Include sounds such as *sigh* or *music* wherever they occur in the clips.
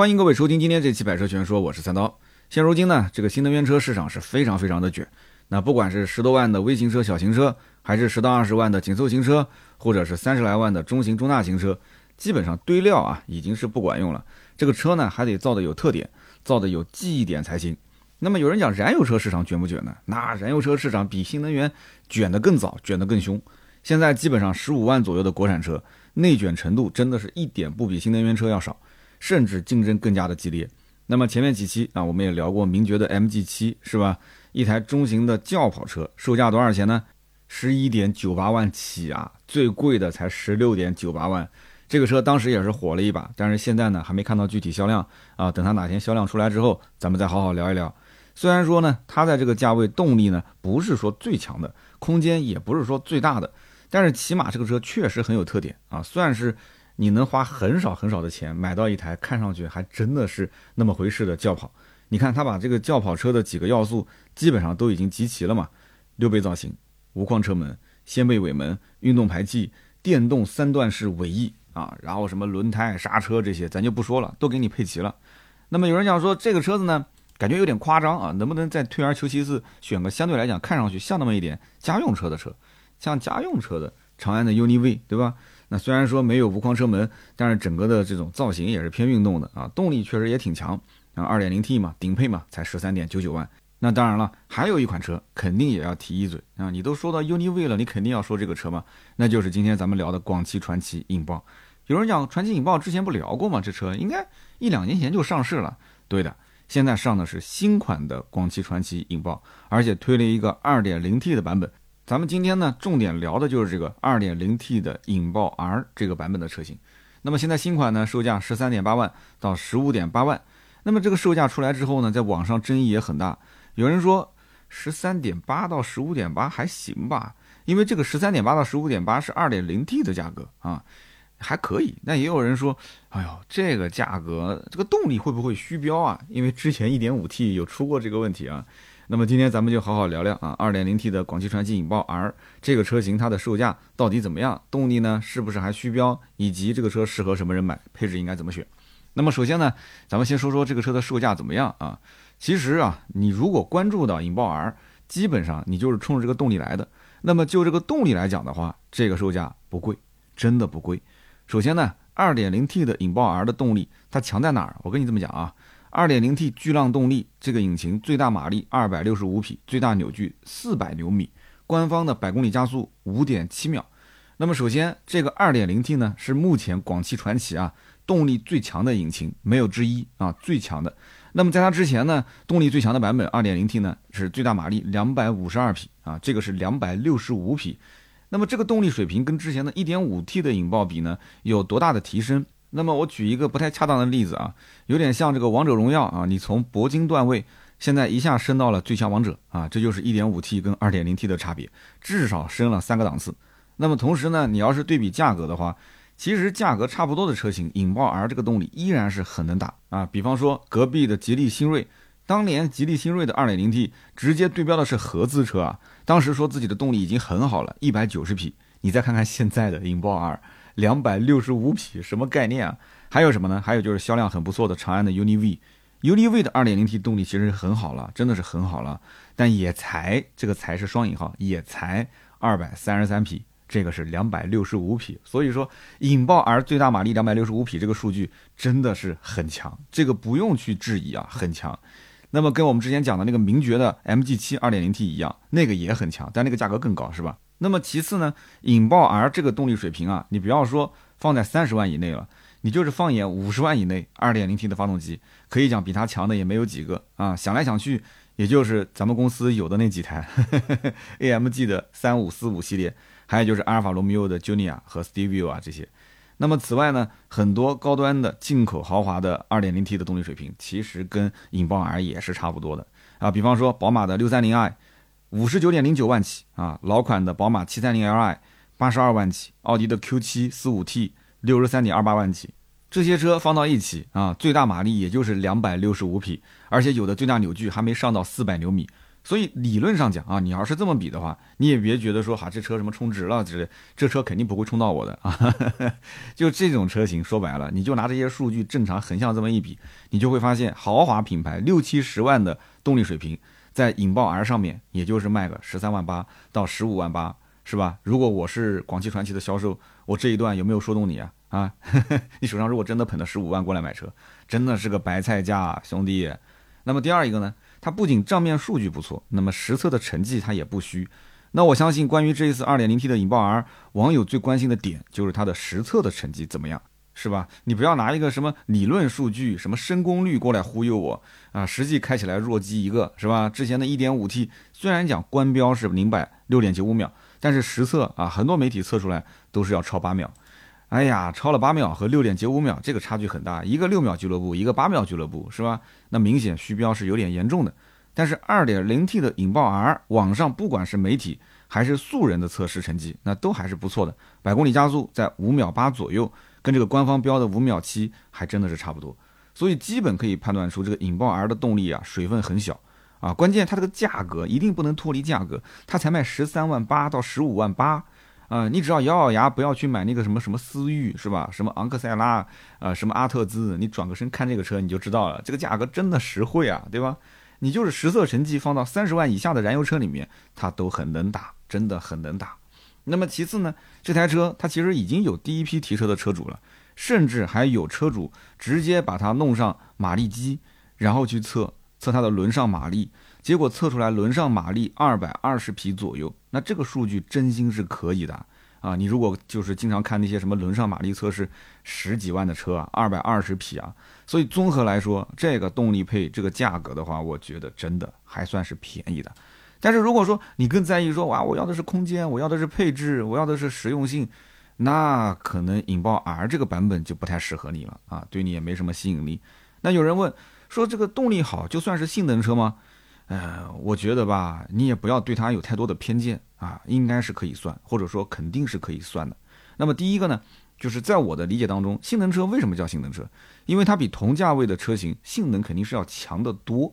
欢迎各位收听今天这期《百车全说》，我是三刀。现如今呢，这个新能源车市场是非常非常的卷。那不管是十多万的微型车、小型车，还是十到二十万的紧凑型车，或者是三十来万的中型、中大型车，基本上堆料啊已经是不管用了。这个车呢还得造的有特点，造的有记忆点才行。那么有人讲燃油车市场卷不卷呢？那燃油车市场比新能源卷得更早，卷得更凶。现在基本上十五万左右的国产车，内卷程度真的是一点不比新能源车要少。甚至竞争更加的激烈。那么前面几期啊，我们也聊过名爵的 MG7 是吧？一台中型的轿跑车，售价多少钱呢？十一点九八万起啊，最贵的才十六点九八万。这个车当时也是火了一把，但是现在呢，还没看到具体销量啊。等它哪天销量出来之后，咱们再好好聊一聊。虽然说呢，它在这个价位动力呢不是说最强的，空间也不是说最大的，但是起码这个车确实很有特点啊，算是。你能花很少很少的钱买到一台看上去还真的是那么回事的轿跑？你看他把这个轿跑车的几个要素基本上都已经集齐了嘛？溜背造型、无框车门、掀背尾门、运动排气、电动三段式尾翼啊，然后什么轮胎、刹车这些咱就不说了，都给你配齐了。那么有人讲说这个车子呢，感觉有点夸张啊，能不能再退而求其次，选个相对来讲看上去像那么一点家用车的车？像家用车的长安的 UNI-V 对吧？那虽然说没有无框车门，但是整个的这种造型也是偏运动的啊，动力确实也挺强啊，二点零 T 嘛，顶配嘛，才十三点九九万。那当然了，还有一款车肯定也要提一嘴啊，你都说到 UNI-V 了，你肯定要说这个车嘛，那就是今天咱们聊的广汽传祺引爆。有人讲传祺引爆之前不聊过吗？这车应该一两年前就上市了。对的，现在上的是新款的广汽传祺引爆，而且推了一个二点零 T 的版本。咱们今天呢，重点聊的就是这个 2.0T 的引爆 R 这个版本的车型。那么现在新款呢，售价13.8万到15.8万。那么这个售价出来之后呢，在网上争议也很大。有人说13.8到15.8还行吧，因为这个13.8到15.8是 2.0T 的价格啊，还可以。那也有人说，哎呦，这个价格，这个动力会不会虚标啊？因为之前 1.5T 有出过这个问题啊。那么今天咱们就好好聊聊啊，2.0T 的广汽传祺引爆 R 这个车型它的售价到底怎么样？动力呢是不是还虚标？以及这个车适合什么人买？配置应该怎么选？那么首先呢，咱们先说说这个车的售价怎么样啊？其实啊，你如果关注到引爆 R，基本上你就是冲着这个动力来的。那么就这个动力来讲的话，这个售价不贵，真的不贵。首先呢，2.0T 的引爆 R 的动力它强在哪儿？我跟你这么讲啊。2.0T 巨浪动力，这个引擎最大马力265匹，最大扭矩400牛米，官方的百公里加速5.7秒。那么首先，这个 2.0T 呢是目前广汽传祺啊动力最强的引擎，没有之一啊，最强的。那么在它之前呢，动力最强的版本 2.0T 呢是最大马力252匹啊，这个是265匹。那么这个动力水平跟之前的 1.5T 的引爆比呢，有多大的提升？那么我举一个不太恰当的例子啊，有点像这个王者荣耀啊，你从铂金段位现在一下升到了最强王者啊，这就是 1.5T 跟 2.0T 的差别，至少升了三个档次。那么同时呢，你要是对比价格的话，其实价格差不多的车型，引爆 R 这个动力依然是很能打啊。比方说隔壁的吉利新锐，当年吉利新锐的 2.0T 直接对标的是合资车啊，当时说自己的动力已经很好了，190匹。你再看看现在的引爆 R。两百六十五匹，什么概念啊？还有什么呢？还有就是销量很不错的长安的 UNI-V，UNI-V 的二点零 T 动力其实很好了，真的是很好了，但也才这个才是双引号，也才二百三十三匹，这个是两百六十五匹，所以说引爆 R 最大马力两百六十五匹这个数据真的是很强，这个不用去质疑啊，很强。那么跟我们之前讲的那个名爵的 MG7 二点零 T 一样，那个也很强，但那个价格更高，是吧？那么其次呢，引爆 R 这个动力水平啊，你不要说放在三十万以内了，你就是放眼五十万以内，二点零 T 的发动机，可以讲比它强的也没有几个啊。想来想去，也就是咱们公司有的那几台 *laughs* AMG 的三五四五系列，还有就是阿尔法罗密欧的 Junior 和 Stevie 啊这些。那么此外呢，很多高端的进口豪华的二点零 T 的动力水平，其实跟引爆 R 也是差不多的啊。比方说宝马的六三零 i。五十九点零九万起啊，老款的宝马七三零 Li 八十二万起，奥迪的 Q 七四五 T 六十三点二八万起，这些车放到一起啊，最大马力也就是两百六十五匹，而且有的最大扭矩还没上到四百牛米，所以理论上讲啊，你要是这么比的话，你也别觉得说哈这车什么充值了之类，这车肯定不会充到我的啊。*laughs* 就这种车型，说白了，你就拿这些数据正常横向这么一比，你就会发现豪华品牌六七十万的动力水平，在引爆 R 上面也就是卖个十三万八到十五万八，是吧？如果我是广汽传祺的销售，我这一段有没有说动你啊？啊，*laughs* 你手上如果真的捧了十五万过来买车，真的是个白菜价，兄弟。那么第二一个呢？它不仅账面数据不错，那么实测的成绩它也不虚。那我相信，关于这一次 2.0T 的引爆 R，网友最关心的点就是它的实测的成绩怎么样，是吧？你不要拿一个什么理论数据、什么升功率过来忽悠我啊！实际开起来弱鸡一个，是吧？之前的一点五 T 虽然讲官标是零百六点九五秒，但是实测啊，很多媒体测出来都是要超八秒。哎呀，超了八秒和六点九五秒这个差距很大，一个六秒俱乐部，一个八秒俱乐部，是吧？那明显虚标是有点严重的。但是二点零 T 的引爆 R，网上不管是媒体还是素人的测试成绩，那都还是不错的，百公里加速在五秒八左右，跟这个官方标的五秒七还真的是差不多。所以基本可以判断出这个引爆 R 的动力啊，水分很小啊。关键它这个价格一定不能脱离价格，它才卖十三万八到十五万八。啊，你只要咬咬牙，不要去买那个什么什么思域，是吧？什么昂克赛拉，啊，什么阿特兹，你转个身看这个车，你就知道了，这个价格真的实惠啊，对吧？你就是实测成绩放到三十万以下的燃油车里面，它都很能打，真的很能打。那么其次呢，这台车它其实已经有第一批提车的车主了，甚至还有车主直接把它弄上马力机，然后去测测它的轮上马力。结果测出来轮上马力二百二十匹左右，那这个数据真心是可以的啊！你如果就是经常看那些什么轮上马力测试，十几万的车啊，二百二十匹啊，所以综合来说，这个动力配这个价格的话，我觉得真的还算是便宜的。但是如果说你更在意说哇，我要的是空间，我要的是配置，我要的是实用性，那可能引爆 R 这个版本就不太适合你了啊，对你也没什么吸引力。那有人问说，这个动力好就算是性能车吗？呃，我觉得吧，你也不要对它有太多的偏见啊，应该是可以算，或者说肯定是可以算的。那么第一个呢，就是在我的理解当中，性能车为什么叫性能车？因为它比同价位的车型性能肯定是要强得多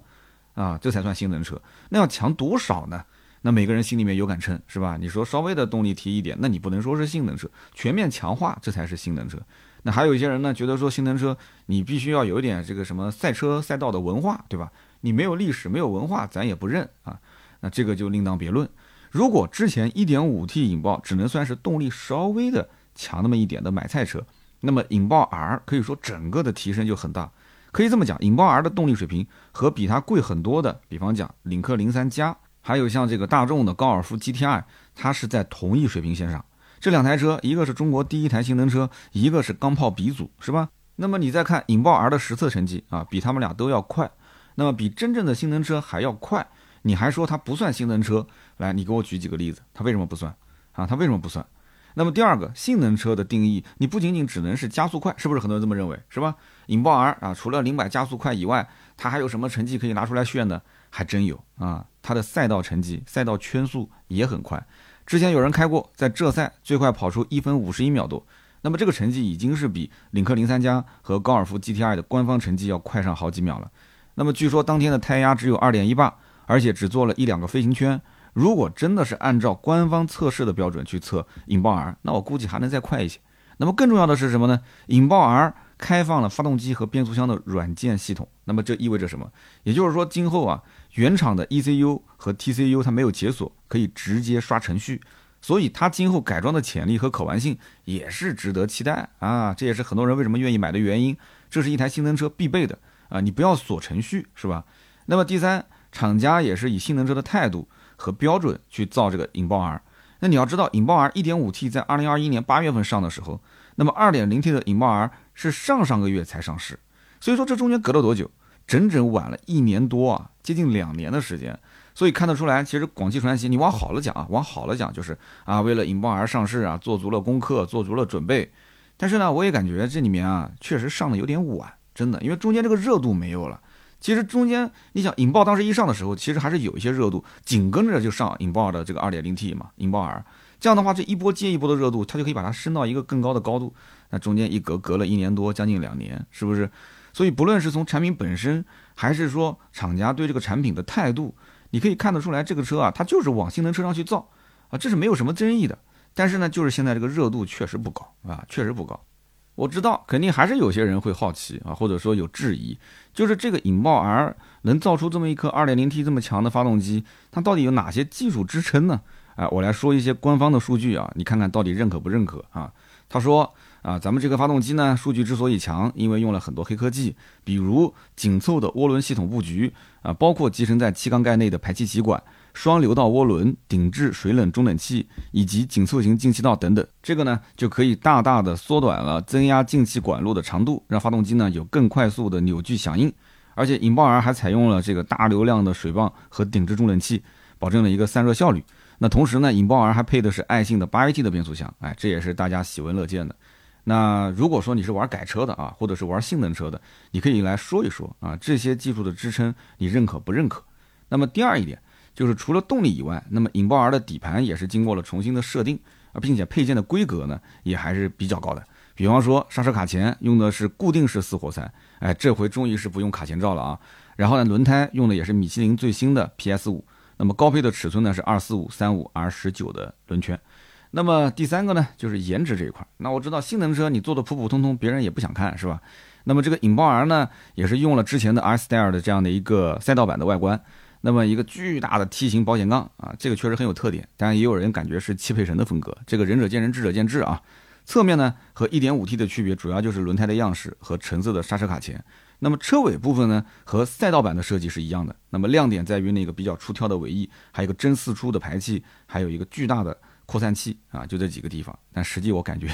啊，这才算性能车。那要强多少呢？那每个人心里面有杆秤，是吧？你说稍微的动力提一点，那你不能说是性能车，全面强化这才是性能车。那还有一些人呢，觉得说性能车你必须要有一点这个什么赛车赛道的文化，对吧？你没有历史，没有文化，咱也不认啊。那这个就另当别论。如果之前 1.5T 引爆只能算是动力稍微的强那么一点的买菜车，那么引爆 R 可以说整个的提升就很大。可以这么讲，引爆 R 的动力水平和比它贵很多的，比方讲领克零三加，还有像这个大众的高尔夫 GTI，它是在同一水平线上。这两台车，一个是中国第一台性能车，一个是钢炮鼻祖，是吧？那么你再看引爆 R 的实测成绩啊，比他们俩都要快。那么比真正的性能车还要快，你还说它不算性能车？来，你给我举几个例子，它为什么不算？啊，它为什么不算？那么第二个，性能车的定义，你不仅仅只能是加速快，是不是很多人这么认为？是吧？引爆 R 啊，除了零百加速快以外，它还有什么成绩可以拿出来炫的？还真有啊，它的赛道成绩，赛道圈速也很快。之前有人开过，在浙赛最快跑出一分五十一秒多，那么这个成绩已经是比领克零三加和高尔夫 GTI 的官方成绩要快上好几秒了。那么据说当天的胎压只有二点一八，而且只做了一两个飞行圈。如果真的是按照官方测试的标准去测引爆 R，那我估计还能再快一些。那么更重要的是什么呢？引爆 R 开放了发动机和变速箱的软件系统。那么这意味着什么？也就是说，今后啊，原厂的 ECU 和 TCU 它没有解锁，可以直接刷程序。所以它今后改装的潜力和可玩性也是值得期待啊！这也是很多人为什么愿意买的原因。这是一台性能车必备的。啊，你不要锁程序是吧？那么第三，厂家也是以性能车的态度和标准去造这个引爆 R。那你要知道，引爆 R 1.5T 在2021年8月份上的时候，那么 2.0T 的引爆 R 是上上个月才上市。所以说这中间隔了多久？整整晚了一年多啊，接近两年的时间。所以看得出来，其实广汽传祺，你往好了讲啊，往好了讲就是啊，为了引爆而上市啊，做足了功课，做足了准备。但是呢，我也感觉这里面啊，确实上的有点晚。真的，因为中间这个热度没有了。其实中间你想引爆当时一上的时候，其实还是有一些热度，紧跟着就上引爆的这个 2.0T 嘛，引爆 R。这样的话，这一波接一波的热度，它就可以把它升到一个更高的高度。那中间一隔隔了一年多，将近两年，是不是？所以不论是从产品本身，还是说厂家对这个产品的态度，你可以看得出来，这个车啊，它就是往性能车上去造啊，这是没有什么争议的。但是呢，就是现在这个热度确实不高啊，确实不高。我知道，肯定还是有些人会好奇啊，或者说有质疑，就是这个引爆 R 能造出这么一颗 2.0T 这么强的发动机，它到底有哪些技术支撑呢？啊，我来说一些官方的数据啊，你看看到底认可不认可啊？他说啊，咱们这个发动机呢，数据之所以强，因为用了很多黑科技，比如紧凑的涡轮系统布局啊，包括集成在气缸盖内的排气歧管。双流道涡轮、顶置水冷中冷器以及紧凑型进气道等等，这个呢就可以大大的缩短了增压进气管路的长度，让发动机呢有更快速的扭矩响应。而且引爆 R 还采用了这个大流量的水泵和顶置中冷器，保证了一个散热效率。那同时呢，引爆 R 还配的是爱信的八 AT 的变速箱，哎，这也是大家喜闻乐见的。那如果说你是玩改车的啊，或者是玩性能车的，你可以来说一说啊，这些技术的支撑你认可不认可？那么第二一点。就是除了动力以外，那么引爆 R 的底盘也是经过了重新的设定啊，并且配件的规格呢也还是比较高的。比方说刹车卡钳用的是固定式四活塞，哎，这回终于是不用卡钳罩了啊。然后呢，轮胎用的也是米其林最新的 PS 五，那么高配的尺寸呢是二四五三五 R 十九的轮圈。那么第三个呢就是颜值这一块，那我知道性能车你做的普普通通，别人也不想看是吧？那么这个引爆 R 呢也是用了之前的 R Style 的这样的一个赛道版的外观。那么一个巨大的梯形保险杠啊，这个确实很有特点，当然也有人感觉是汽配城的风格，这个仁者见仁，智者见智啊。侧面呢和 1.5T 的区别主要就是轮胎的样式和橙色的刹车卡钳。那么车尾部分呢和赛道版的设计是一样的，那么亮点在于那个比较出挑的尾翼，还有一个真四出的排气，还有一个巨大的扩散器啊，就这几个地方。但实际我感觉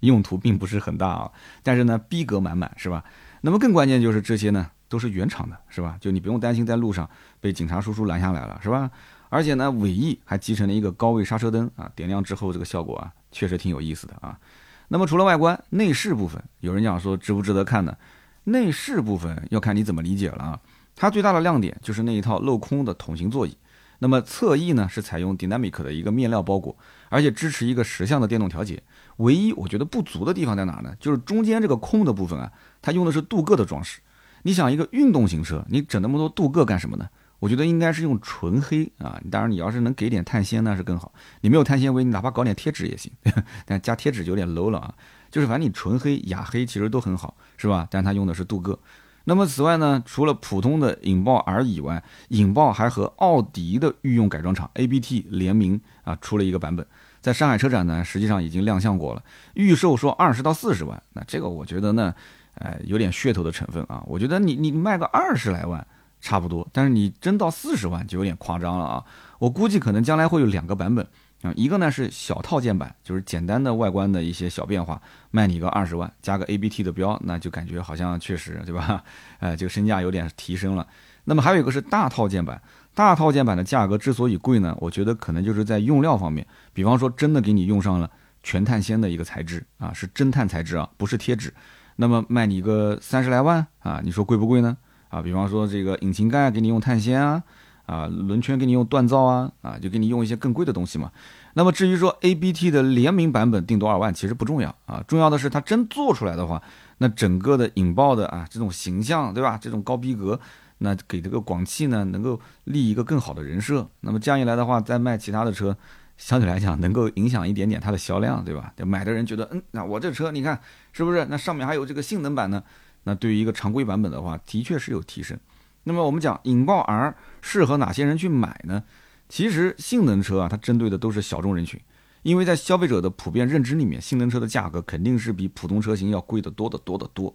用途并不是很大啊，但是呢逼格满满是吧？那么更关键就是这些呢。都是原厂的，是吧？就你不用担心在路上被警察叔叔拦下来了，是吧？而且呢，尾翼还集成了一个高位刹车灯啊，点亮之后这个效果啊，确实挺有意思的啊。那么除了外观，内饰部分，有人讲说值不值得看呢？内饰部分要看你怎么理解了啊。它最大的亮点就是那一套镂空的桶形座椅。那么侧翼呢是采用 Dynamic 的一个面料包裹，而且支持一个十项的电动调节。唯一我觉得不足的地方在哪呢？就是中间这个空的部分啊，它用的是镀铬的装饰。你想一个运动型车，你整那么多镀铬干什么呢？我觉得应该是用纯黑啊。当然，你要是能给点碳纤那是更好。你没有碳纤维，你哪怕搞点贴纸也行，*laughs* 但加贴纸就有点 low 了啊。就是反正你纯黑、雅黑其实都很好，是吧？但它用的是镀铬。那么此外呢，除了普通的引爆 R 以外，引爆还和奥迪的御用改装厂 ABT 联名啊，出了一个版本，在上海车展呢，实际上已经亮相过了，预售说二十到四十万。那这个我觉得呢。哎，有点噱头的成分啊！我觉得你你卖个二十来万差不多，但是你真到四十万就有点夸张了啊！我估计可能将来会有两个版本啊，一个呢是小套件版，就是简单的外观的一些小变化，卖你个二十万，加个 ABT 的标，那就感觉好像确实对吧？哎，*laughs* 这个身价有点提升了。那么还有一个是大套件版，大套件版的价格之所以贵呢，我觉得可能就是在用料方面，比方说真的给你用上了全碳纤的一个材质啊，是真碳材质啊，不是贴纸。那么卖你个三十来万啊，你说贵不贵呢？啊，比方说这个引擎盖给你用碳纤啊，啊，轮圈给你用锻造啊，啊，就给你用一些更贵的东西嘛。那么至于说 A B T 的联名版本定多少万，其实不重要啊，重要的是它真做出来的话，那整个的引爆的啊这种形象，对吧？这种高逼格，那给这个广汽呢能够立一个更好的人设。那么这样一来的话，再卖其他的车。相对来讲，能够影响一点点它的销量，对吧？买的人觉得，嗯，那我这车你看是不是？那上面还有这个性能版呢？那对于一个常规版本的话，的确是有提升。那么我们讲引爆 R 适合哪些人去买呢？其实性能车啊，它针对的都是小众人群，因为在消费者的普遍认知里面，性能车的价格肯定是比普通车型要贵得多得多得多。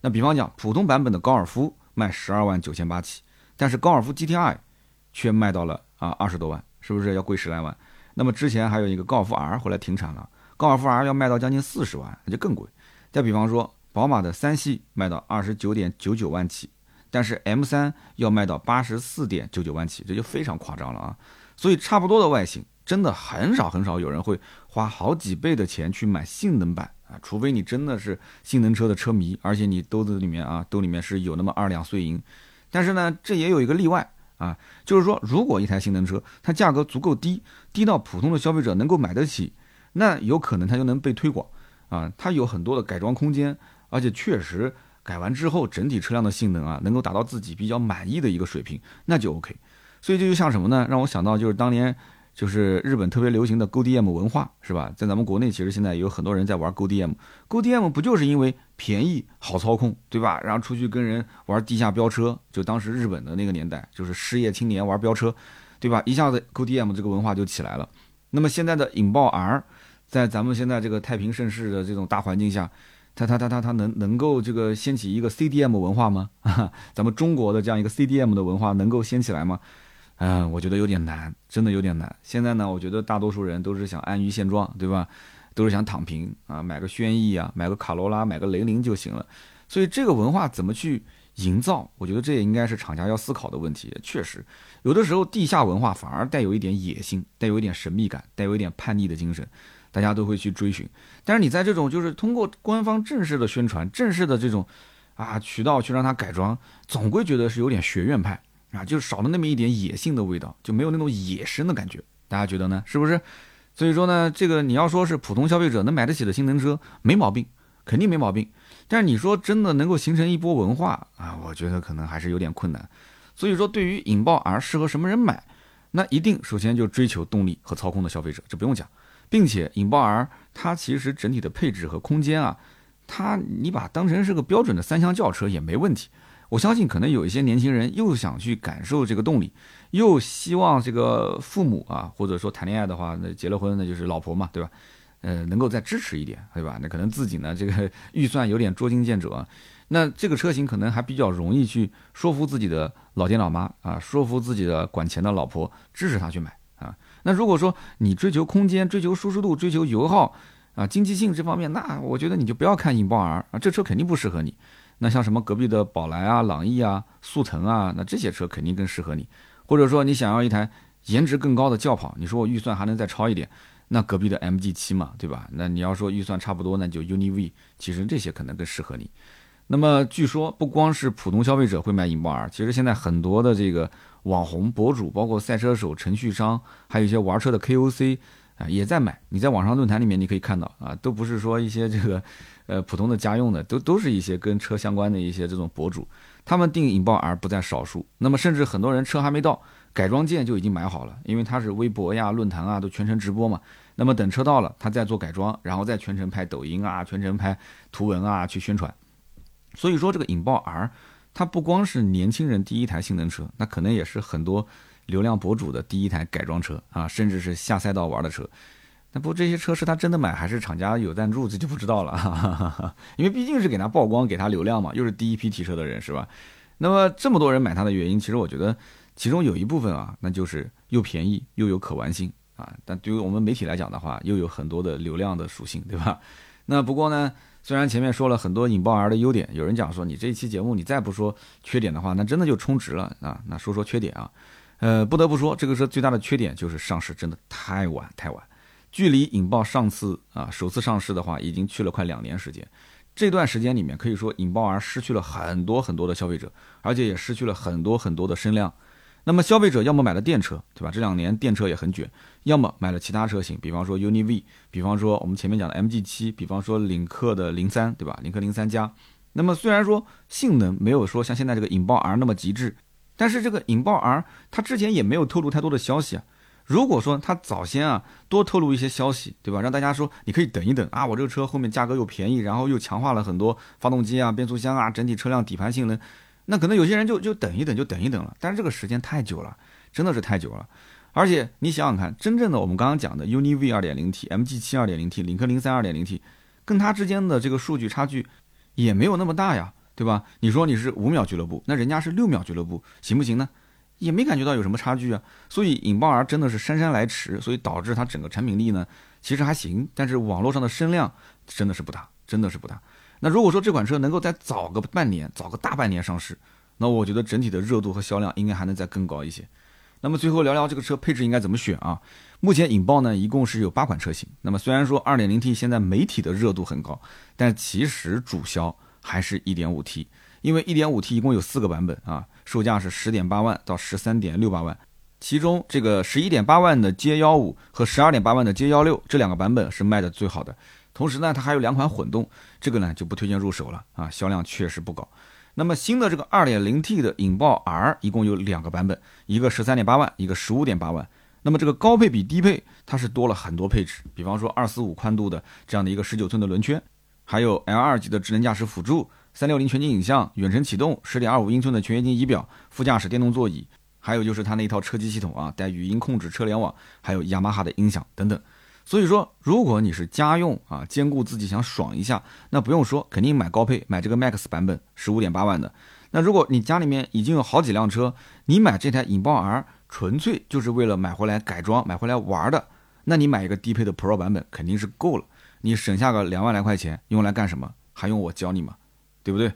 那比方讲，普通版本的高尔夫卖十二万九千八起，但是高尔夫 GTI 却卖到了啊二十多万，是不是要贵十来万？那么之前还有一个高尔夫 R 后来停产了，高尔夫 R 要卖到将近四十万，那就更贵。再比方说，宝马的三系卖到二十九点九九万起，但是 M 三要卖到八十四点九九万起，这就非常夸张了啊！所以差不多的外形，真的很少很少有人会花好几倍的钱去买性能版啊，除非你真的是性能车的车迷，而且你兜子里面啊兜里面是有那么二两碎银。但是呢，这也有一个例外。啊，就是说，如果一台性能车它价格足够低，低到普通的消费者能够买得起，那有可能它就能被推广。啊，它有很多的改装空间，而且确实改完之后整体车辆的性能啊，能够达到自己比较满意的一个水平，那就 OK。所以这就像什么呢？让我想到就是当年就是日本特别流行的 GoDM 文化，是吧？在咱们国内其实现在也有很多人在玩 GoDM，GoDM 不就是因为便宜好操控，对吧？然后出去跟人玩地下飙车，就当时日本的那个年代，就是失业青年玩飙车，对吧？一下子 GoDM 这个文化就起来了。那么现在的引爆 R，在咱们现在这个太平盛世的这种大环境下，他他他他他能能够这个掀起一个 CDM 文化吗？*laughs* 咱们中国的这样一个 CDM 的文化能够掀起来吗？嗯，我觉得有点难，真的有点难。现在呢，我觉得大多数人都是想安于现状，对吧？都是想躺平啊，买个轩逸啊，买个卡罗拉，买个雷凌就行了。所以这个文化怎么去营造？我觉得这也应该是厂家要思考的问题。确实，有的时候地下文化反而带有一点野心，带有一点神秘感，带有一点叛逆的精神，大家都会去追寻。但是你在这种就是通过官方正式的宣传、正式的这种啊渠道去让它改装，总归觉得是有点学院派。啊，就少了那么一点野性的味道，就没有那种野生的感觉。大家觉得呢？是不是？所以说呢，这个你要说是普通消费者能买得起的性能车，没毛病，肯定没毛病。但是你说真的能够形成一波文化啊，我觉得可能还是有点困难。所以说，对于引爆 R 适合什么人买，那一定首先就追求动力和操控的消费者，这不用讲。并且引爆 R 它其实整体的配置和空间啊，它你把当成是个标准的三厢轿车也没问题。我相信可能有一些年轻人又想去感受这个动力，又希望这个父母啊，或者说谈恋爱的话，那结了婚那就是老婆嘛，对吧？呃，能够再支持一点，对吧？那可能自己呢这个预算有点捉襟见肘，那这个车型可能还比较容易去说服自己的老爹老妈啊，说服自己的管钱的老婆支持他去买啊。那如果说你追求空间、追求舒适度、追求油耗啊、经济性这方面，那我觉得你就不要看引爆 R 啊，这车肯定不适合你。那像什么隔壁的宝来啊、朗逸啊、速腾啊，那这些车肯定更适合你。或者说你想要一台颜值更高的轿跑，你说我预算还能再超一点，那隔壁的 MG 七嘛，对吧？那你要说预算差不多，那就 UNI V，其实这些可能更适合你。那么据说不光是普通消费者会买引爆 R，其实现在很多的这个网红博主，包括赛车手、程序商，还有一些玩车的 KOC 啊，也在买。你在网上论坛里面你可以看到啊，都不是说一些这个。呃，普通的家用的都都是一些跟车相关的一些这种博主，他们订引爆 R 不在少数。那么甚至很多人车还没到，改装件就已经买好了，因为他是微博呀、论坛啊都全程直播嘛。那么等车到了，他再做改装，然后再全程拍抖音啊、全程拍图文啊去宣传。所以说这个引爆 R，它不光是年轻人第一台性能车，那可能也是很多流量博主的第一台改装车啊，甚至是下赛道玩的车。那不，这些车是他真的买还是厂家有赞助，这就不知道了。*laughs* 因为毕竟是给他曝光、给他流量嘛，又是第一批提车的人，是吧？那么这么多人买它的原因，其实我觉得其中有一部分啊，那就是又便宜又有可玩性啊。但对于我们媒体来讲的话，又有很多的流量的属性，对吧？那不过呢，虽然前面说了很多引爆 R 的优点，有人讲说你这一期节目你再不说缺点的话，那真的就充值了啊。那说说缺点啊，呃，不得不说这个车最大的缺点就是上市真的太晚太晚。距离引爆上次啊首次上市的话，已经去了快两年时间。这段时间里面，可以说引爆 R 失去了很多很多的消费者，而且也失去了很多很多的声量。那么消费者要么买了电车，对吧？这两年电车也很卷，要么买了其他车型，比方说 UNI V，比方说我们前面讲的 MG 七，比方说领克的零三，对吧？领克零三加。那么虽然说性能没有说像现在这个引爆 R 那么极致，但是这个引爆 R 它之前也没有透露太多的消息啊。如果说他早先啊多透露一些消息，对吧？让大家说你可以等一等啊，我这个车后面价格又便宜，然后又强化了很多发动机啊、变速箱啊、整体车辆底盘性能，那可能有些人就就等一等，就等一等了。但是这个时间太久了，真的是太久了。而且你想想看，真正的我们刚刚讲的 UNI V 2.0T、MG 7 2.0T、领克零三 2.0T，跟它之间的这个数据差距也没有那么大呀，对吧？你说你是五秒俱乐部，那人家是六秒俱乐部，行不行呢？也没感觉到有什么差距啊，所以引爆 R 真的是姗姗来迟，所以导致它整个产品力呢其实还行，但是网络上的声量真的是不大，真的是不大。那如果说这款车能够再早个半年，早个大半年上市，那我觉得整体的热度和销量应该还能再更高一些。那么最后聊聊这个车配置应该怎么选啊？目前引爆呢一共是有八款车型，那么虽然说 2.0T 现在媒体的热度很高，但其实主销还是一点五 T，。因为一点五 T 一共有四个版本啊，售价是十点八万到十三点六八万，其中这个十一点八万的 J 幺五和十二点八万的 J 幺六这两个版本是卖的最好的。同时呢，它还有两款混动，这个呢就不推荐入手了啊，销量确实不高。那么新的这个 2.0T 的引爆 R 一共有两个版本，一个13.8万，一个15.8万。那么这个高配比低配，它是多了很多配置，比方说245宽度的这样的一个19寸的轮圈，还有 L2 级的智能驾驶辅助，360全景影像，远程启动，10.25英寸的全液晶仪表，副驾驶电动座椅，还有就是它那一套车机系统啊，带语音控制车联网，还有雅马哈的音响等等。所以说，如果你是家用啊，兼顾自己想爽一下，那不用说，肯定买高配，买这个 Max 版本，十五点八万的。那如果你家里面已经有好几辆车，你买这台引爆 R 纯粹就是为了买回来改装、买回来玩的，那你买一个低配的 Pro 版本肯定是够了。你省下个两万来块钱，用来干什么？还用我教你吗？对不对？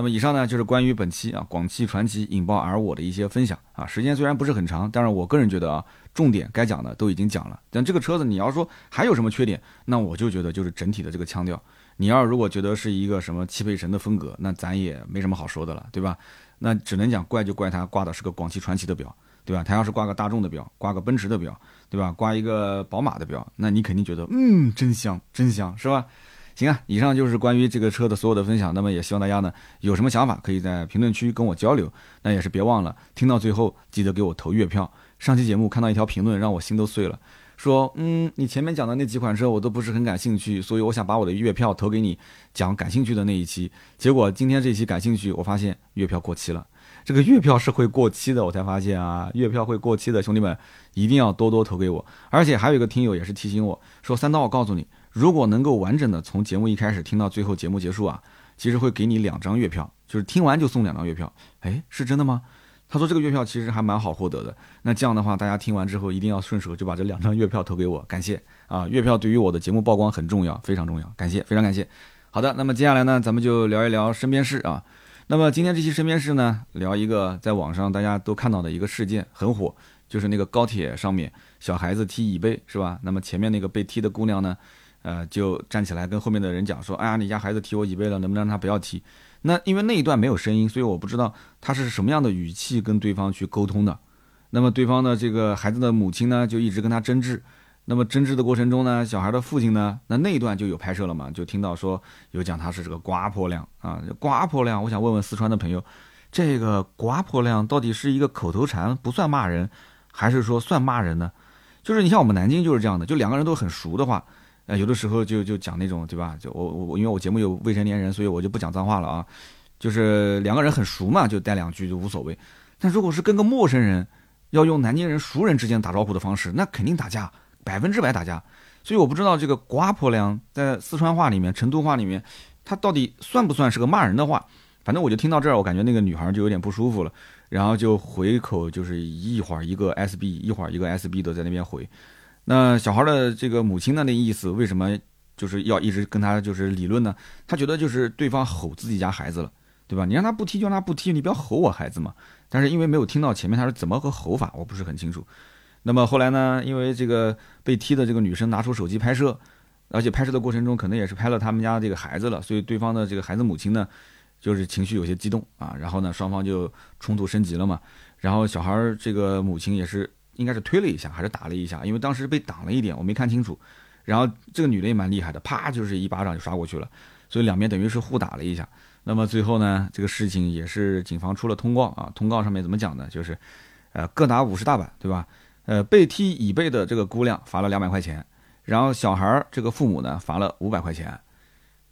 那么以上呢，就是关于本期啊广汽传祺引爆 R 我的一些分享啊。时间虽然不是很长，但是我个人觉得啊。重点该讲的都已经讲了，但这个车子你要说还有什么缺点，那我就觉得就是整体的这个腔调。你要如果觉得是一个什么汽配城的风格，那咱也没什么好说的了，对吧？那只能讲怪就怪它挂的是个广汽传祺的表，对吧？它要是挂个大众的表，挂个奔驰的表，对吧？挂一个宝马的表，那你肯定觉得嗯真香真香，是吧？行啊，以上就是关于这个车的所有的分享。那么也希望大家呢有什么想法，可以在评论区跟我交流。那也是别忘了听到最后记得给我投月票。上期节目看到一条评论，让我心都碎了，说，嗯，你前面讲的那几款车我都不是很感兴趣，所以我想把我的月票投给你讲感兴趣的那一期。结果今天这期感兴趣，我发现月票过期了。这个月票是会过期的，我才发现啊，月票会过期的，兄弟们一定要多多投给我。而且还有一个听友也是提醒我说，三刀，我告诉你，如果能够完整的从节目一开始听到最后节目结束啊，其实会给你两张月票，就是听完就送两张月票。哎，是真的吗？他说这个月票其实还蛮好获得的，那这样的话，大家听完之后一定要顺手就把这两张月票投给我，感谢啊！月票对于我的节目曝光很重要，非常重要，感谢，非常感谢。好的，那么接下来呢，咱们就聊一聊身边事啊。那么今天这期身边事呢，聊一个在网上大家都看到的一个事件，很火，就是那个高铁上面小孩子踢椅背是吧？那么前面那个被踢的姑娘呢，呃，就站起来跟后面的人讲说，哎呀，你家孩子踢我椅背了，能不能让他不要踢？那因为那一段没有声音，所以我不知道他是什么样的语气跟对方去沟通的。那么对方的这个孩子的母亲呢，就一直跟他争执。那么争执的过程中呢，小孩的父亲呢，那那一段就有拍摄了嘛，就听到说有讲他是这个刮破亮啊，刮破亮。我想问问四川的朋友，这个刮破亮到底是一个口头禅，不算骂人，还是说算骂人呢？就是你像我们南京就是这样的，就两个人都很熟的话。呃，有的时候就就讲那种，对吧？就我我因为我节目有未成年人，所以我就不讲脏话了啊。就是两个人很熟嘛，就带两句就无所谓。但如果是跟个陌生人，要用南京人熟人之间打招呼的方式，那肯定打架，百分之百打架。所以我不知道这个“瓜婆娘”在四川话里面、成都话里面，它到底算不算是个骂人的话？反正我就听到这儿，我感觉那个女孩就有点不舒服了，然后就回口就是一会儿一个 SB，一会儿一个 SB 都在那边回。那小孩的这个母亲的那意思，为什么就是要一直跟他就是理论呢？他觉得就是对方吼自己家孩子了，对吧？你让他不踢就让他不踢，你不要吼我孩子嘛。但是因为没有听到前面他是怎么个吼法，我不是很清楚。那么后来呢，因为这个被踢的这个女生拿出手机拍摄，而且拍摄的过程中可能也是拍了他们家这个孩子了，所以对方的这个孩子母亲呢，就是情绪有些激动啊。然后呢，双方就冲突升级了嘛。然后小孩这个母亲也是。应该是推了一下，还是打了一下？因为当时被挡了一点，我没看清楚。然后这个女的也蛮厉害的，啪就是一巴掌就刷过去了。所以两边等于是互打了一下。那么最后呢，这个事情也是警方出了通告啊。通告上面怎么讲呢？就是，呃，各打五十大板，对吧？呃，被踢椅背的这个姑娘罚了两百块钱，然后小孩儿这个父母呢罚了五百块钱。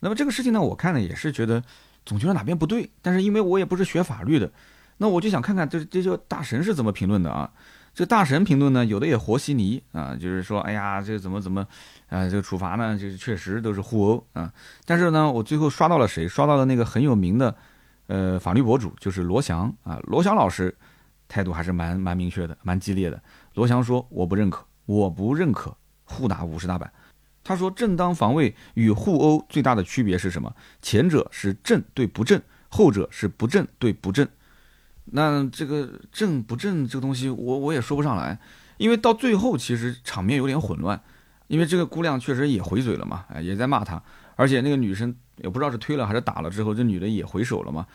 那么这个事情呢，我看呢也是觉得总觉得哪边不对，但是因为我也不是学法律的，那我就想看看这这些大神是怎么评论的啊。这大神评论呢，有的也和稀泥啊，就是说，哎呀，这怎么怎么，啊，这个处罚呢，就是确实都是互殴啊。但是呢，我最后刷到了谁？刷到了那个很有名的，呃，法律博主，就是罗翔啊。罗翔老师态度还是蛮蛮明确的，蛮激烈的。罗翔说：“我不认可，我不认可互打五十大板。”他说：“正当防卫与互殴最大的区别是什么？前者是正对不正，后者是不正对不正。”那这个正不正这个东西，我我也说不上来，因为到最后其实场面有点混乱，因为这个姑娘确实也回嘴了嘛，哎，也在骂他，而且那个女生也不知道是推了还是打了之后，这女的也回手了嘛，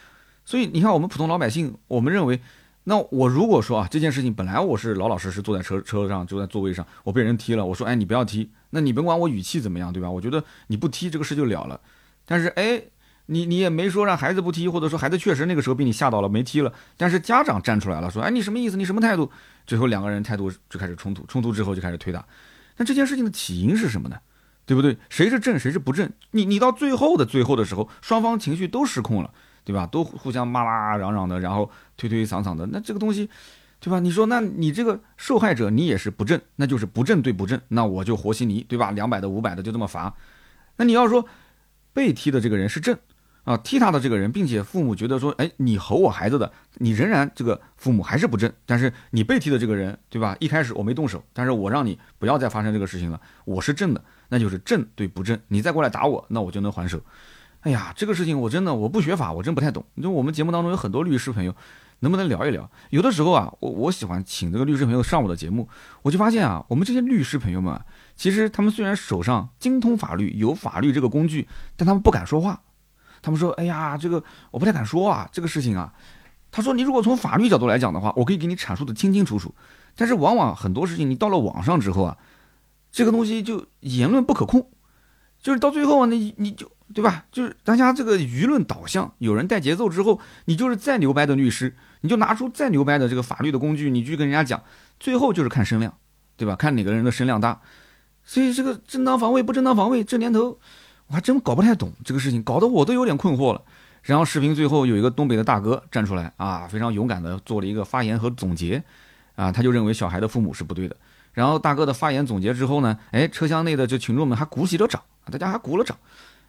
所以你看我们普通老百姓，我们认为，那我如果说啊这件事情本来我是老老实实坐在车车上就在座位上，我被人踢了，我说哎你不要踢，那你甭管我语气怎么样对吧？我觉得你不踢这个事就了了，但是哎你你也没说让孩子不踢，或者说孩子确实那个时候被你吓到了没踢了，但是家长站出来了，说，哎，你什么意思？你什么态度？最后两个人态度就开始冲突，冲突之后就开始推打。那这件事情的起因是什么呢？对不对？谁是正，谁是不正？你你到最后的最后的时候，双方情绪都失控了，对吧？都互相骂骂嚷嚷的，然后推推搡搡的。那这个东西，对吧？你说，那你这个受害者你也是不正，那就是不正对不正，那我就和稀泥，对吧？两百的、五百的就这么罚。那你要说被踢的这个人是正啊，踢他的这个人，并且父母觉得说，哎，你吼我孩子的，你仍然这个父母还是不正。但是你被踢的这个人，对吧？一开始我没动手，但是我让你不要再发生这个事情了，我是正的。那就是正对不正，你再过来打我，那我就能还手。哎呀，这个事情我真的我不学法，我真不太懂。就我们节目当中有很多律师朋友，能不能聊一聊？有的时候啊，我我喜欢请这个律师朋友上我的节目，我就发现啊，我们这些律师朋友们，其实他们虽然手上精通法律，有法律这个工具，但他们不敢说话。他们说：“哎呀，这个我不太敢说啊，这个事情啊。”他说：“你如果从法律角度来讲的话，我可以给你阐述的清清楚楚。但是往往很多事情，你到了网上之后啊。”这个东西就言论不可控，就是到最后啊你你就对吧？就是大家这个舆论导向，有人带节奏之后，你就是再牛掰的律师，你就拿出再牛掰的这个法律的工具，你去跟人家讲，最后就是看声量，对吧？看哪个人的声量大。所以这个正当防卫不正当防卫，这年头还真搞不太懂这个事情，搞得我都有点困惑了。然后视频最后有一个东北的大哥站出来啊，非常勇敢的做了一个发言和总结，啊，他就认为小孩的父母是不对的。然后大哥的发言总结之后呢，哎，车厢内的这群众们还鼓起了掌，大家还鼓了掌，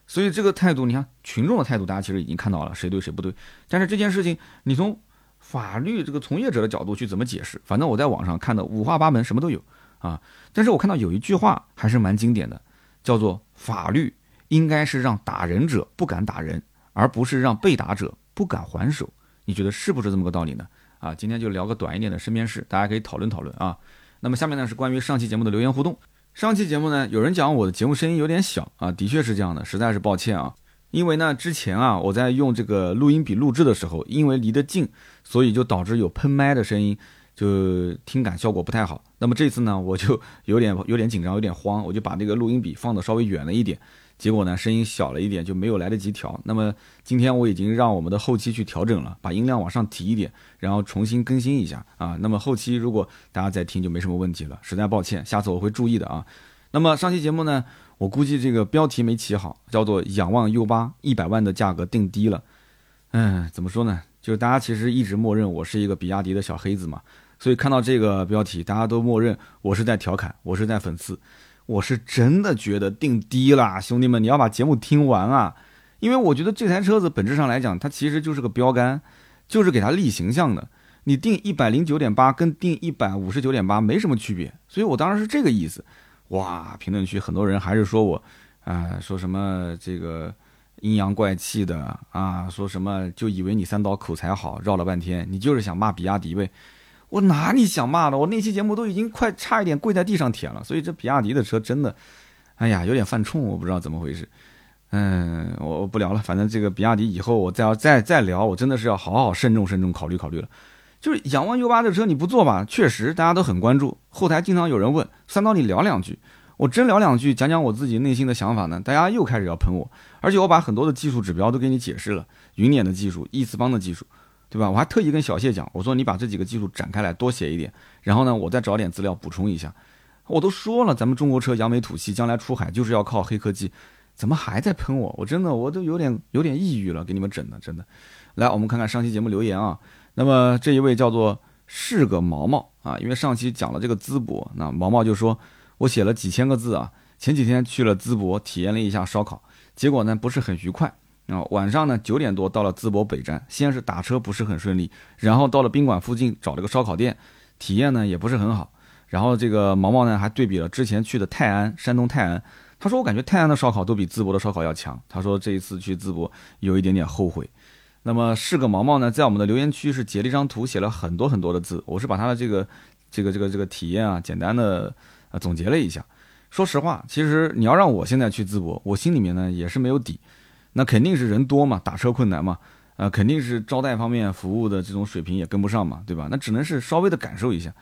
所以这个态度，你看群众的态度，大家其实已经看到了谁对谁不对。但是这件事情，你从法律这个从业者的角度去怎么解释？反正我在网上看的五花八门，什么都有啊。但是我看到有一句话还是蛮经典的，叫做“法律应该是让打人者不敢打人，而不是让被打者不敢还手”。你觉得是不是这么个道理呢？啊，今天就聊个短一点的身边事，大家可以讨论讨论啊。那么下面呢是关于上期节目的留言互动。上期节目呢，有人讲我的节目声音有点小啊，的确是这样的，实在是抱歉啊。因为呢，之前啊我在用这个录音笔录制的时候，因为离得近，所以就导致有喷麦的声音，就听感效果不太好。那么这次呢，我就有点有点紧张，有点慌，我就把这个录音笔放的稍微远了一点。结果呢，声音小了一点，就没有来得及调。那么今天我已经让我们的后期去调整了，把音量往上提一点，然后重新更新一下啊。那么后期如果大家再听就没什么问题了，实在抱歉，下次我会注意的啊。那么上期节目呢，我估计这个标题没起好，叫做“仰望 U 八一百万的价格定低了”。嗯，怎么说呢？就是大家其实一直默认我是一个比亚迪的小黑子嘛，所以看到这个标题，大家都默认我是在调侃，我是在讽刺。我是真的觉得定低了，兄弟们，你要把节目听完啊！因为我觉得这台车子本质上来讲，它其实就是个标杆，就是给它立形象的。你定一百零九点八跟定一百五十九点八没什么区别，所以我当时是这个意思。哇，评论区很多人还是说我，啊，说什么这个阴阳怪气的啊，说什么就以为你三刀口才好，绕了半天，你就是想骂比亚迪呗。我哪里想骂的？我那期节目都已经快差一点跪在地上舔了。所以这比亚迪的车真的，哎呀，有点犯冲，我不知道怎么回事。嗯，我我不聊了。反正这个比亚迪以后我再要再再聊，我真的是要好好慎重慎重考虑考虑了。就是仰望 U 八这车你不坐吧？确实大家都很关注，后台经常有人问三刀你聊两句，我真聊两句，讲讲我自己内心的想法呢，大家又开始要喷我，而且我把很多的技术指标都给你解释了，云辇的技术、易次方的技术。对吧？我还特意跟小谢讲，我说你把这几个技术展开来多写一点，然后呢，我再找点资料补充一下。我都说了，咱们中国车扬眉吐气，将来出海就是要靠黑科技，怎么还在喷我？我真的我都有点有点抑郁了，给你们整的，真的。来，我们看看上期节目留言啊。那么这一位叫做是个毛毛啊，因为上期讲了这个淄博，那毛毛就说，我写了几千个字啊，前几天去了淄博体验了一下烧烤，结果呢不是很愉快。啊，晚上呢九点多到了淄博北站，先是打车不是很顺利，然后到了宾馆附近找了个烧烤店，体验呢也不是很好。然后这个毛毛呢还对比了之前去的泰安，山东泰安，他说我感觉泰安的烧烤都比淄博的烧烤要强。他说这一次去淄博有一点点后悔。那么是个毛毛呢，在我们的留言区是截了一张图，写了很多很多的字，我是把他的这个这个这个这个体验啊，简单的呃总结了一下。说实话，其实你要让我现在去淄博，我心里面呢也是没有底。那肯定是人多嘛，打车困难嘛，呃，肯定是招待方面服务的这种水平也跟不上嘛，对吧？那只能是稍微的感受一下。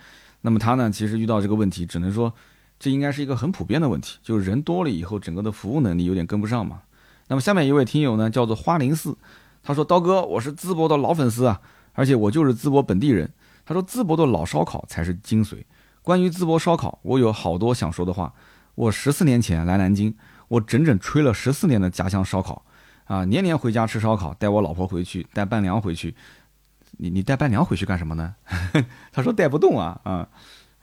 那么他呢，其实遇到这个问题，只能说这应该是一个很普遍的问题，就是人多了以后，整个的服务能力有点跟不上嘛。那么下面一位听友呢，叫做花林寺，他说：“刀哥，我是淄博的老粉丝啊，而且我就是淄博本地人。”他说：“淄博的老烧烤才是精髓。关于淄博烧烤，我有好多想说的话。我十四年前来南京，我整整吹了十四年的家乡烧烤，啊，年年回家吃烧烤，带我老婆回去，带伴娘回去。你你带伴娘回去干什么呢？” *laughs* 他说：“带不动啊，啊，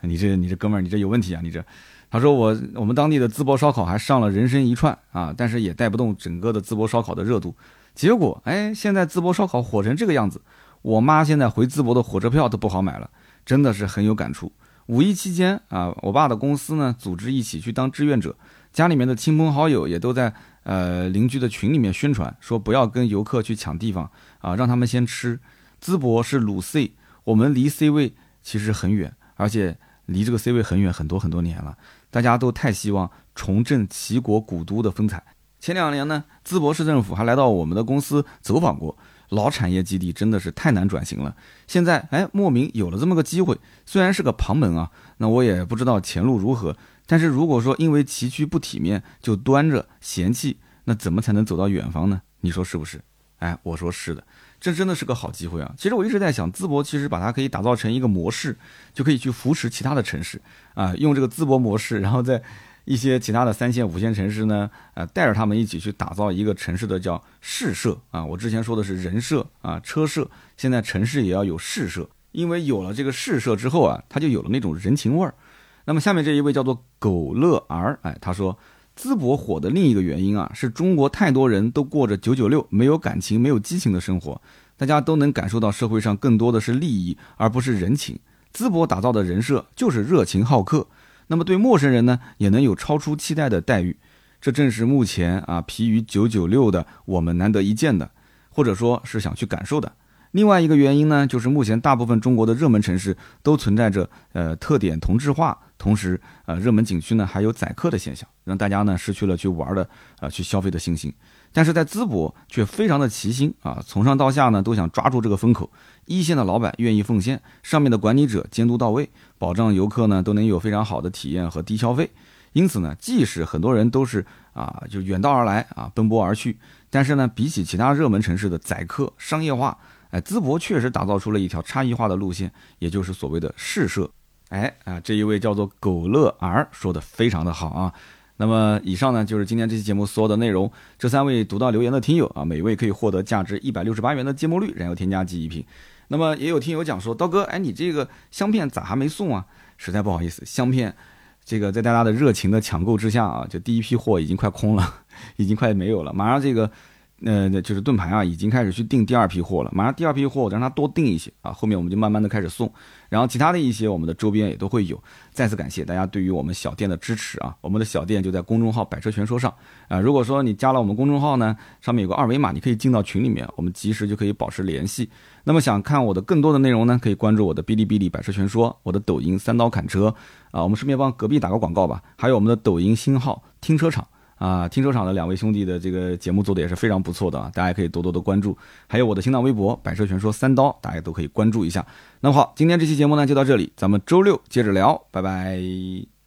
你这你这哥们儿，你这有问题啊，你这。”他说我我们当地的淄博烧烤还上了人参一串啊，但是也带不动整个的淄博烧烤的热度。结果哎，现在淄博烧烤火成这个样子，我妈现在回淄博的火车票都不好买了，真的是很有感触。五一期间啊，我爸的公司呢组织一起去当志愿者，家里面的亲朋好友也都在呃邻居的群里面宣传，说不要跟游客去抢地方啊，让他们先吃。淄博是鲁 C，我们离 C 位其实很远，而且离这个 C 位很远很多很多年了。大家都太希望重振齐国古都的风采。前两年呢，淄博市政府还来到我们的公司走访过。老产业基地真的是太难转型了。现在哎，莫名有了这么个机会，虽然是个旁门啊，那我也不知道前路如何。但是如果说因为崎岖不体面就端着嫌弃，那怎么才能走到远方呢？你说是不是？哎，我说是的。这真的是个好机会啊！其实我一直在想，淄博其实把它可以打造成一个模式，就可以去扶持其他的城市啊，用这个淄博模式，然后在一些其他的三线、五线城市呢，呃，带着他们一起去打造一个城市的叫市社啊。我之前说的是人社啊、车社，现在城市也要有市社，因为有了这个市社之后啊，它就有了那种人情味儿。那么下面这一位叫做狗乐儿，哎，他说。淄博火的另一个原因啊，是中国太多人都过着九九六、没有感情、没有激情的生活，大家都能感受到社会上更多的是利益，而不是人情。淄博打造的人设就是热情好客，那么对陌生人呢，也能有超出期待的待遇，这正是目前啊疲于九九六的我们难得一见的，或者说是想去感受的。另外一个原因呢，就是目前大部分中国的热门城市都存在着呃特点同质化。同时，呃，热门景区呢还有宰客的现象，让大家呢失去了去玩的、呃去消费的信心。但是在淄博却非常的齐心啊，从上到下呢都想抓住这个风口。一线的老板愿意奉献，上面的管理者监督到位，保障游客呢都能有非常好的体验和低消费。因此呢，即使很多人都是啊就远道而来啊奔波而去，但是呢，比起其他热门城市的宰客商业化，哎，淄博确实打造出了一条差异化的路线，也就是所谓的试射。哎啊，这一位叫做狗乐儿说的非常的好啊。那么以上呢就是今天这期节目所有的内容。这三位读到留言的听友啊，每位可以获得价值一百六十八元的芥末绿燃油添加剂一瓶。那么也有听友讲说，刀哥，哎，你这个香片咋还没送啊？实在不好意思，香片这个在大家的热情的抢购之下啊，就第一批货已经快空了，*laughs* 已经快没有了。马上这个。呃，就是盾牌啊，已经开始去订第二批货了。马上第二批货，我让他多订一些啊。后面我们就慢慢的开始送，然后其他的一些我们的周边也都会有。再次感谢大家对于我们小店的支持啊。我们的小店就在公众号“百车全说”上啊。如果说你加了我们公众号呢，上面有个二维码，你可以进到群里面，我们及时就可以保持联系。那么想看我的更多的内容呢，可以关注我的哔哩哔哩“百车全说”，我的抖音“三刀砍车”啊。我们顺便帮隔壁打个广告吧，还有我们的抖音新号“听车场”。啊，停车场的两位兄弟的这个节目做的也是非常不错的啊，大家可以多多的关注。还有我的新浪微博“百车全说三刀”，大家都可以关注一下。那么好，今天这期节目呢就到这里，咱们周六接着聊，拜拜。